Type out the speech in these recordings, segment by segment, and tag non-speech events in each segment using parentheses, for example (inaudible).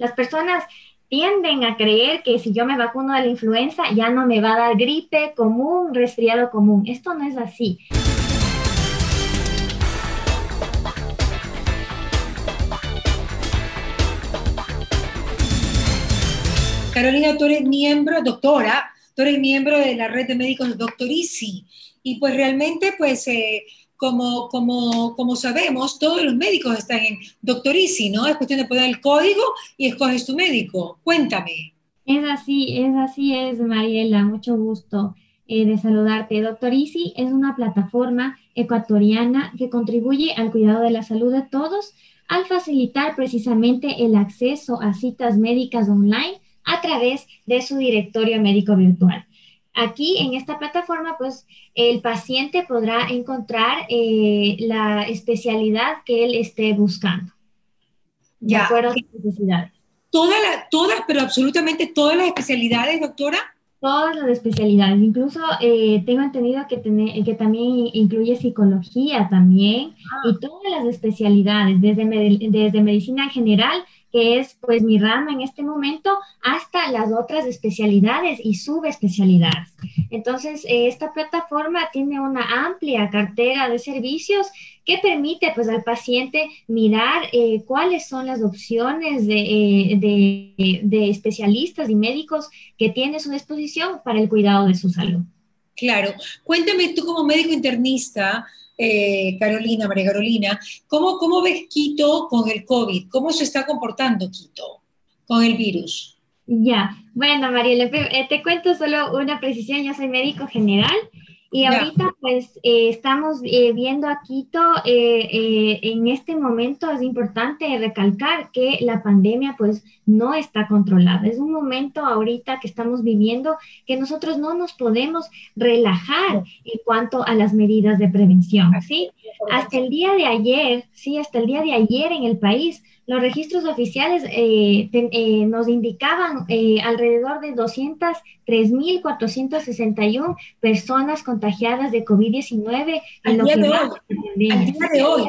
Las personas tienden a creer que si yo me vacuno de la influenza ya no me va a dar gripe común, resfriado común. Esto no es así. Carolina, tú eres miembro, doctora, tú eres miembro de la red de médicos Doctorisi. Y pues realmente, pues, eh, como, como, como sabemos, todos los médicos están en Doctorisi, ¿no? Es cuestión de poner el código y escoges tu médico. Cuéntame. Es así, es así, es Mariela, mucho gusto eh, de saludarte. Doctorisi es una plataforma ecuatoriana que contribuye al cuidado de la salud de todos al facilitar precisamente el acceso a citas médicas online a través de su directorio médico virtual. Aquí en esta plataforma, pues el paciente podrá encontrar eh, la especialidad que él esté buscando. De acuerdo a sus necesidades. Todas, todas, pero absolutamente todas las especialidades, doctora. Todas las especialidades, incluso eh, tengo entendido que, que también incluye psicología también ah. y todas las especialidades, desde, desde medicina general que es pues mi rama en este momento, hasta las otras especialidades y subespecialidades. Entonces, eh, esta plataforma tiene una amplia cartera de servicios que permite pues al paciente mirar eh, cuáles son las opciones eh, de, de especialistas y médicos que tiene su disposición para el cuidado de su salud. Claro. Cuéntame tú como médico internista, eh, Carolina, María Carolina, ¿cómo, ¿cómo ves Quito con el COVID? ¿Cómo se está comportando Quito con el virus? Ya, bueno, María, eh, te cuento solo una precisión, yo soy médico general y ahorita pues eh, estamos eh, viendo a Quito, eh, en este momento es importante recalcar que la pandemia pues no está controlada. Es un momento ahorita que estamos viviendo que nosotros no nos podemos relajar en cuanto a las medidas de prevención, ¿sí? Hasta el día de ayer, sí, hasta el día de ayer en el país los registros oficiales eh, eh, nos indicaban eh, alrededor de 203.461 personas contagiadas de COVID-19 al, día de hoy, al día de hoy.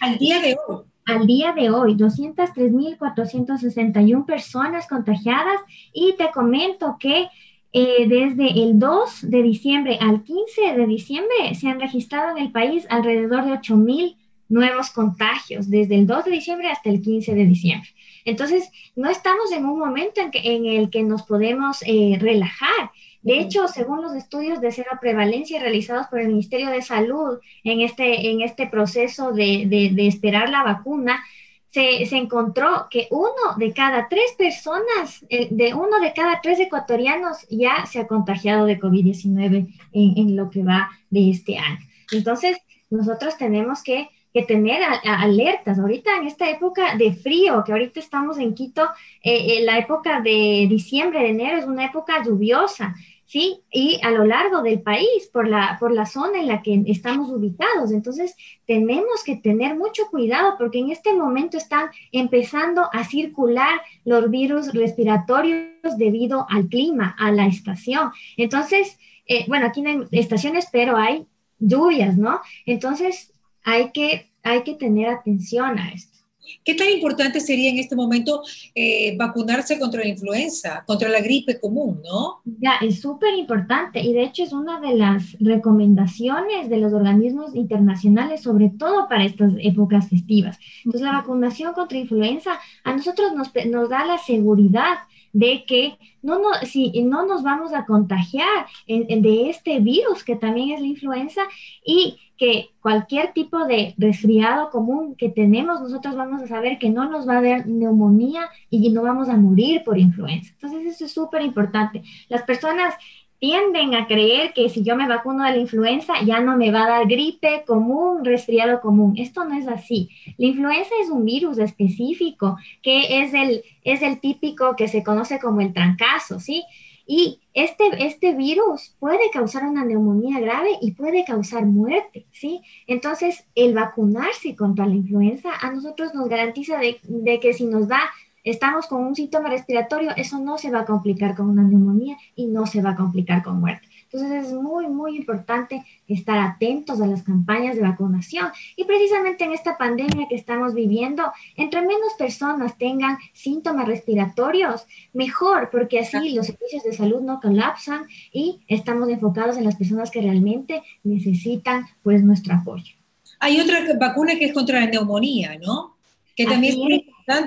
Al día de hoy. Al día de hoy, 203.461 personas contagiadas y te comento que desde el 2 de diciembre al 15 de diciembre se han registrado en el país alrededor de 8.000 nuevos contagios desde el 2 de diciembre hasta el 15 de diciembre. Entonces, no estamos en un momento en, el que nos podemos eh, relajar. De hecho, según los estudios de cero prevalencia realizados por el Ministerio de Salud en este, en este proceso de, de, esperar la vacuna, se, se, encontró que uno de cada tres personas, eh, de uno de cada tres ecuatorianos ya se ha contagiado de COVID-19 en, en, lo que va de este año. Entonces, nosotros tenemos que que tener alertas. Ahorita en esta época de frío, que ahorita estamos en Quito, eh, eh, la época de diciembre, de enero es una época lluviosa, ¿sí? Y a lo largo del país, por la, por la zona en la que estamos ubicados. Entonces, tenemos que tener mucho cuidado porque en este momento están empezando a circular los virus respiratorios debido al clima, a la estación. Entonces, eh, bueno, aquí no hay estaciones, pero hay lluvias, ¿no? Entonces, hay que, hay que tener atención a esto. ¿Qué tan importante sería en este momento eh, vacunarse contra la influenza, contra la gripe común, no? Ya, es súper importante y de hecho es una de las recomendaciones de los organismos internacionales, sobre todo para estas épocas festivas. Entonces, la vacunación contra influenza a nosotros nos, nos da la seguridad de que no, no, si no nos vamos a contagiar de este virus que también es la influenza y que cualquier tipo de resfriado común que tenemos, nosotros vamos a saber que no nos va a dar neumonía y no vamos a morir por influenza. Entonces, eso es súper importante. Las personas tienden a creer que si yo me vacuno de la influenza ya no me va a dar gripe común, resfriado común. Esto no es así. La influenza es un virus específico que es el, es el típico que se conoce como el trancazo, ¿sí? Y este, este virus puede causar una neumonía grave y puede causar muerte, ¿sí? Entonces, el vacunarse contra la influenza a nosotros nos garantiza de, de que si nos da estamos con un síntoma respiratorio, eso no se va a complicar con una neumonía y no se va a complicar con muerte. Entonces es muy, muy importante estar atentos a las campañas de vacunación. Y precisamente en esta pandemia que estamos viviendo, entre menos personas tengan síntomas respiratorios, mejor, porque así los servicios de salud no colapsan y estamos enfocados en las personas que realmente necesitan pues nuestro apoyo. Hay otra vacuna que es contra la neumonía, ¿no? Que también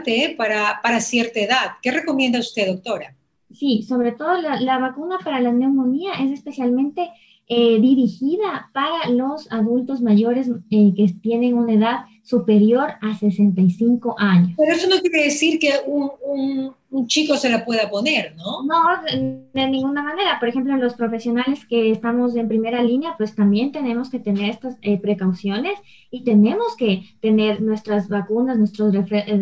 ¿eh? para, para cierta edad. ¿Qué recomienda usted, doctora? Sí, sobre todo la, vacuna para la neumonía es especialmente eh, dirigida para los adultos mayores eh, que tienen una edad superior a 65 años. Pero eso no quiere decir que un, un, chico se la pueda poner, ¿no? No, de, ninguna manera. Por ejemplo, los profesionales que estamos en primera línea, pues también tenemos que tener estas eh, precauciones y tenemos que tener nuestras vacunas, nuestros,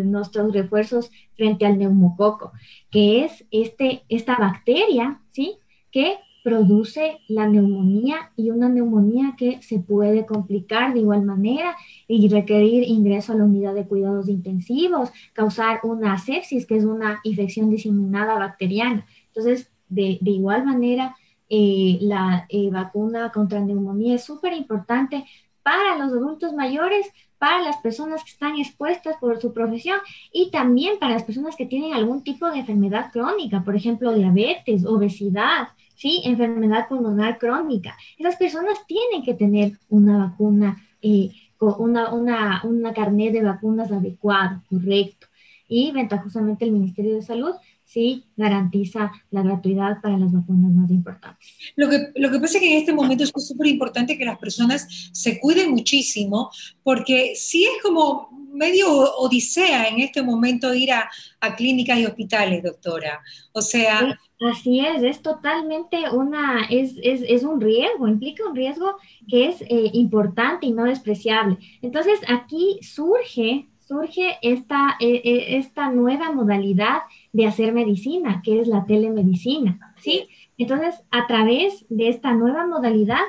nuestros refuerzos frente al neumococo, que es este, esta bacteria, ¿sí? Que produce la neumonía y una neumonía que se puede complicar de igual manera y requerir ingreso a la unidad de cuidados intensivos, causar una sepsis, que es una infección diseminada bacteriana. Entonces, de, igual manera, eh, la eh, vacuna contra neumonía es súper importante para los adultos mayores, para las personas que están expuestas por su profesión y también para las personas que tienen algún tipo de enfermedad crónica, por ejemplo, diabetes, obesidad, ¿sí? Enfermedad pulmonar crónica. Esas personas tienen que tener una vacuna, eh, una, una, una carnet de vacunas adecuado, correcto. Y ventajosamente el Ministerio de Salud sí garantiza la gratuidad para las vacunas más importantes. Lo que, lo que pasa es que en este momento es súper importante que las personas se cuiden muchísimo, porque sí es como medio odisea en este momento ir a, a clínicas y hospitales, doctora. O sea, Así es, es totalmente una, es, es, es, un riesgo, implica un riesgo que es eh, importante y no despreciable. Entonces aquí surge, surge esta, eh, eh, esta nueva modalidad de hacer medicina, que es la telemedicina, ¿sí? Entonces, a través de esta nueva modalidad,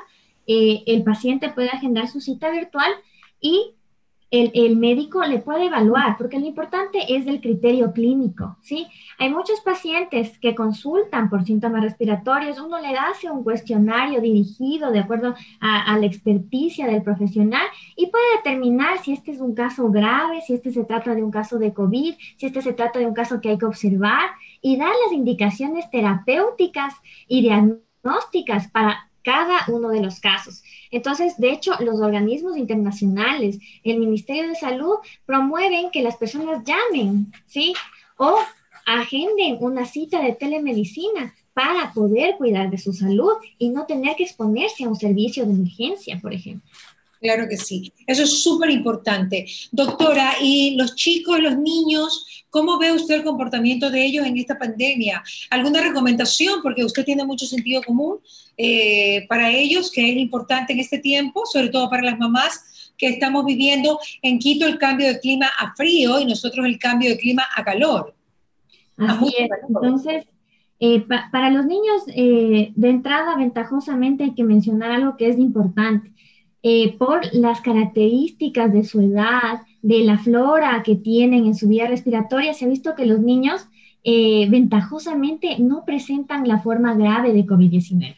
el paciente puede agendar su cita virtual y el, médico le puede evaluar, porque lo importante es el criterio clínico, ¿sí? Hay muchos pacientes que consultan por síntomas respiratorios, uno le hace un cuestionario dirigido de acuerdo a, la experticia del profesional y puede determinar si este es un caso grave, si este se trata de un caso de COVID, si este se trata de un caso que hay que observar y dar las indicaciones terapéuticas y diagnósticas para cada uno de los casos. Entonces, de hecho, los organismos internacionales, el Ministerio de Salud, promueven que las personas llamen, ¿sí? O agenden una cita de telemedicina para poder cuidar de su salud y no tener que exponerse a un servicio de emergencia, por ejemplo. Claro que sí, eso es súper importante. Doctora, ¿y los chicos, los niños, cómo ve usted el comportamiento de ellos en esta pandemia? ¿Alguna recomendación? Porque usted tiene mucho sentido común eh, para ellos, que es importante en este tiempo, sobre todo para las mamás que estamos viviendo en Quito el cambio de clima a frío y nosotros el cambio de clima a calor. Así es. Entonces, eh, para los niños, eh, de entrada, ventajosamente hay que mencionar algo que es importante eh, por las características de su edad, de la flora que tienen en su vía respiratoria, se ha visto que los niños eh, ventajosamente no presentan la forma grave de COVID-19.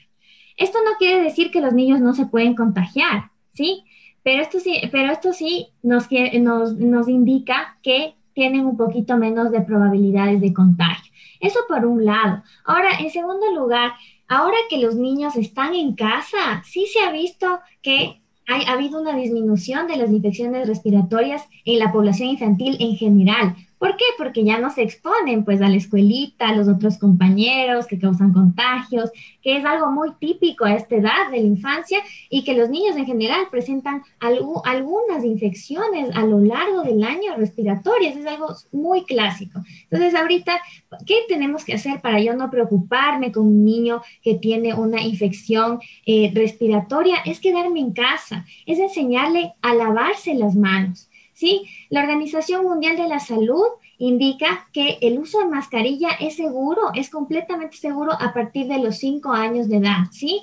Esto no quiere decir que los niños no se pueden contagiar, ¿sí? Pero esto sí, pero esto sí nos, nos, nos indica que tienen un poquito menos de probabilidades de contagio. Eso por un lado. Ahora, en segundo lugar, ahora que los niños están en casa, sí se ha visto que ha habido una disminución de las infecciones respiratorias en la población infantil en general. ¿Por qué? Porque ya no se exponen pues a la escuelita, a los otros compañeros que causan contagios, que es algo muy típico a esta edad de la infancia y que los niños en general presentan algunas infecciones a lo largo del año respiratorias, es algo muy clásico. Entonces ahorita, ¿qué tenemos que hacer para yo no preocuparme con un niño que tiene una infección eh, respiratoria? Es quedarme en casa, es enseñarle a lavarse las manos ¿sí? La Organización Mundial de la Salud indica que el uso de mascarilla es seguro, es completamente seguro a partir de los 5 años de edad, ¿sí?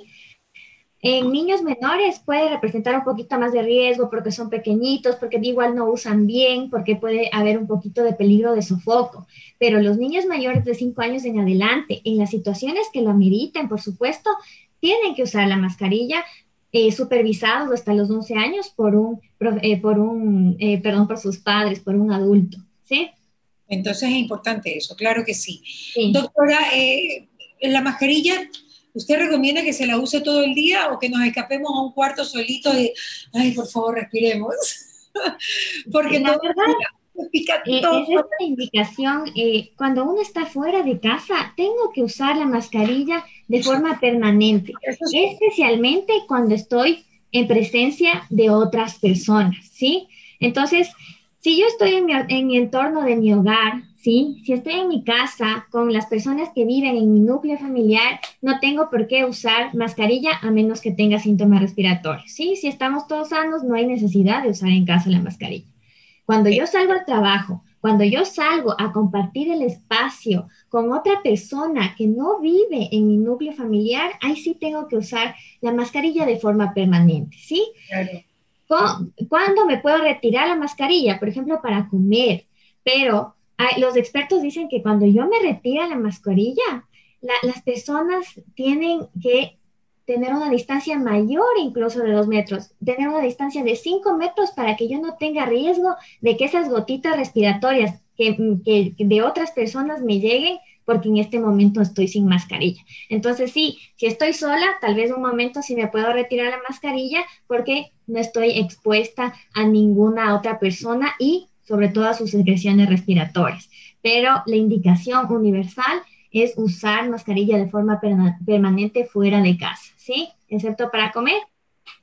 En niños menores puede representar un poquito más de riesgo porque son pequeñitos, porque igual no usan bien, porque puede haber un poquito de peligro de sofoco. Pero los niños mayores de 5 años en adelante, en las situaciones que lo ameriten, por supuesto, tienen que usar la mascarilla eh, supervisados hasta los 11 años por un, eh, por un eh, perdón, por sus padres, por un adulto. ¿Sí? Entonces es importante eso, claro que sí. Doctora, la mascarilla ¿Usted recomienda que se la use todo el día o que nos escapemos a un cuarto solito y, ay, por favor, respiremos? (laughs) Porque la verdad, eh, es esta indicación, eh, cuando uno está fuera de casa, tengo que usar la mascarilla de forma permanente, especialmente cuando estoy en presencia de otras personas, ¿sí? Entonces, si yo estoy en mi, en mi entorno de mi hogar, ¿sí? Si estoy en mi casa con las personas que viven en mi núcleo familiar, no tengo por qué usar mascarilla a menos que tenga síntomas respiratorios, ¿sí? Si estamos todos sanos, no hay necesidad de usar en casa la mascarilla. Cuando yo salgo al trabajo, cuando yo salgo a compartir el espacio con otra persona que no vive en mi núcleo familiar, ahí sí tengo que usar la mascarilla de forma permanente, ¿sí? ¿Cuándo me puedo retirar la mascarilla? Por ejemplo, para comer, pero los expertos dicen que cuando yo me retira la mascarilla, las personas tienen que tener una distancia mayor incluso de dos metros, tener una distancia de cinco metros para que yo no tenga riesgo de que esas gotitas respiratorias que, de otras personas me lleguen porque en este momento estoy sin mascarilla. Entonces, sí, si estoy sola, tal vez un momento sí me puedo retirar la mascarilla porque no estoy expuesta a ninguna otra persona y sobre todo sus secreciones respiratorias. Pero la indicación universal es usar mascarilla de forma permanente fuera de casa, ¿sí? Excepto para comer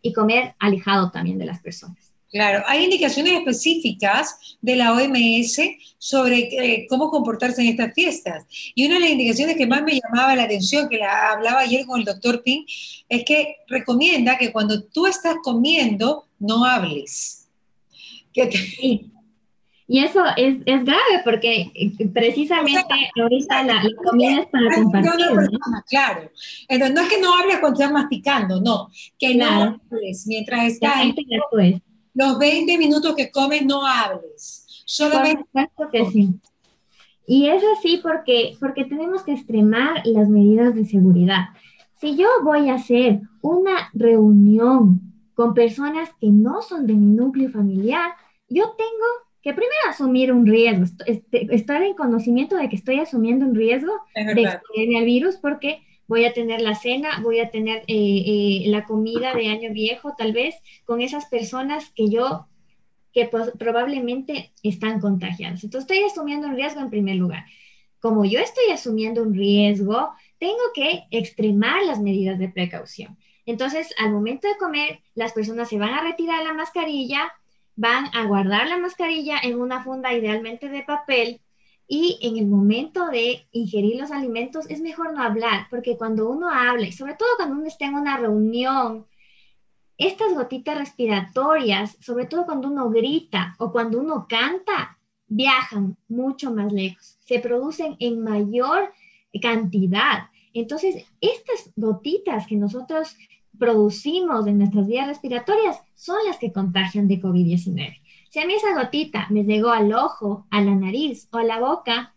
y comer alejado también de las personas. Claro, hay indicaciones específicas de la OMS sobre eh, cómo comportarse en estas fiestas. Y una de las indicaciones que más me llamaba la atención, que la hablaba ayer con el doctor Ping, es que recomienda que cuando tú estás comiendo, no hables. Que sí. Y eso es, es grave porque eh, precisamente ahorita la, comida es para compartir. Claro. Entonces, no es que no hables cuando estás masticando, no. Que no hables mientras estás. Los 20 minutos que comes, no hables. Solamente. que sí. Y es así porque, porque tenemos que extremar las medidas de seguridad. Si yo voy a hacer una reunión con personas que no son de mi núcleo familiar, yo tengo que primero asumir un riesgo, este, estar en conocimiento de que estoy asumiendo un riesgo de exponerme al virus porque voy a tener la cena, voy a tener eh, eh, la comida de año viejo, tal vez, con esas personas que yo, que probablemente están contagiadas. Entonces estoy asumiendo un riesgo en primer lugar. Como yo estoy asumiendo un riesgo, tengo que extremar las medidas de precaución. Entonces, al momento de comer, las personas se van a retirar la mascarilla, van a guardar la mascarilla en una funda idealmente de papel y en el momento de ingerir los alimentos es mejor no hablar, porque cuando uno habla, y sobre todo cuando uno está en una reunión, estas gotitas respiratorias, sobre todo cuando uno grita o cuando uno canta, viajan mucho más lejos, se producen en mayor cantidad. Entonces, estas gotitas que nosotros producimos en nuestras vías respiratorias son las que contagian de COVID-19. Si a mí esa gotita me llegó al ojo, a la nariz o a la boca,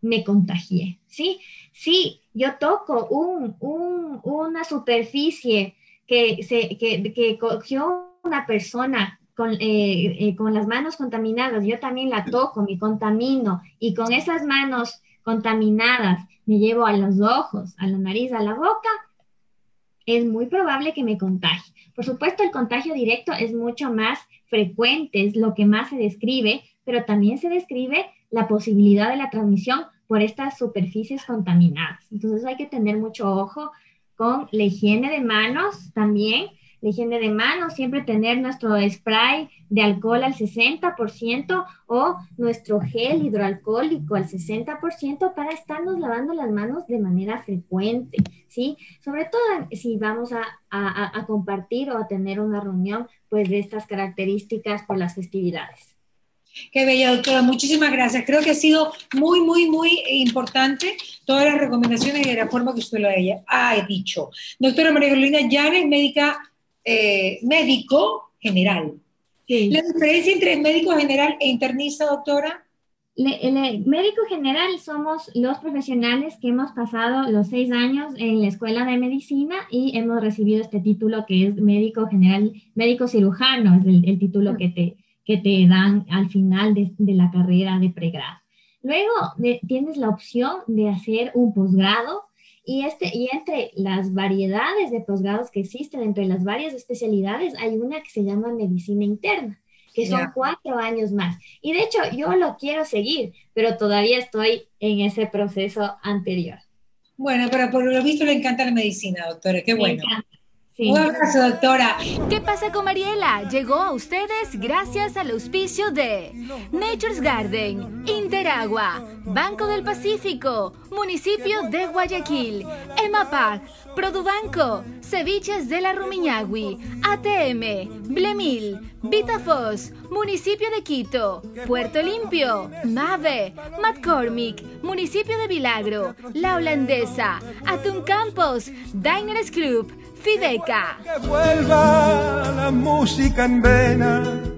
me contagié, ¿sí? Si yo toco un, una superficie que, se, que, cogió una persona con, eh, eh, con las manos contaminadas, yo también la toco, me contamino y con esas manos contaminadas me llevo a los ojos, a la nariz, a la boca, es muy probable que me contagie. Por supuesto, el contagio directo es mucho más frecuente, es lo que más se describe, pero también se describe la posibilidad de la transmisión por estas superficies contaminadas. Entonces hay que tener mucho ojo con la higiene de manos también la higiene de manos, siempre tener nuestro spray de alcohol al 60% o nuestro gel hidroalcohólico al 60% para estarnos lavando las manos de manera frecuente, ¿sí? Sobre todo si vamos a, compartir o a tener una reunión, pues de estas características por las festividades. Qué bella, doctora. Muchísimas gracias. Creo que ha sido muy, muy, muy importante todas las recomendaciones y de la forma que usted lo ha dicho. Doctora María Carolina Llanes, médica, eh, médico general. ¿La diferencia entre médico general e internista, doctora? el médico general somos los profesionales que hemos pasado los seis años en la escuela de medicina y hemos recibido este título que es médico general, médico cirujano, es el, título que te, que te dan al final de, la carrera de pregrado. Luego tienes la opción de hacer un posgrado y, este, y entre las variedades de posgrados que existen, entre las varias especialidades, hay una que se llama medicina interna que son cuatro años más. Y de hecho, yo lo quiero seguir, pero todavía estoy en ese proceso anterior. Bueno, pero por lo visto le encanta la medicina, doctora, qué bueno. Un abrazo, doctora. ¿Qué pasa con Mariela? Llegó a ustedes gracias al auspicio de Nature's Garden, Interagua, Banco del Pacífico, Municipio de Guayaquil, EMAPAC, Produbanco, Ceviches de la Rumiñahui, ATM, Blemil, Vitafos, Municipio de Quito, Puerto Limpio, Mave, McCormick, Municipio de Vilagro, La Holandesa, Atún Campos, Diners Club, Fideca. Que vuelva la música en vena.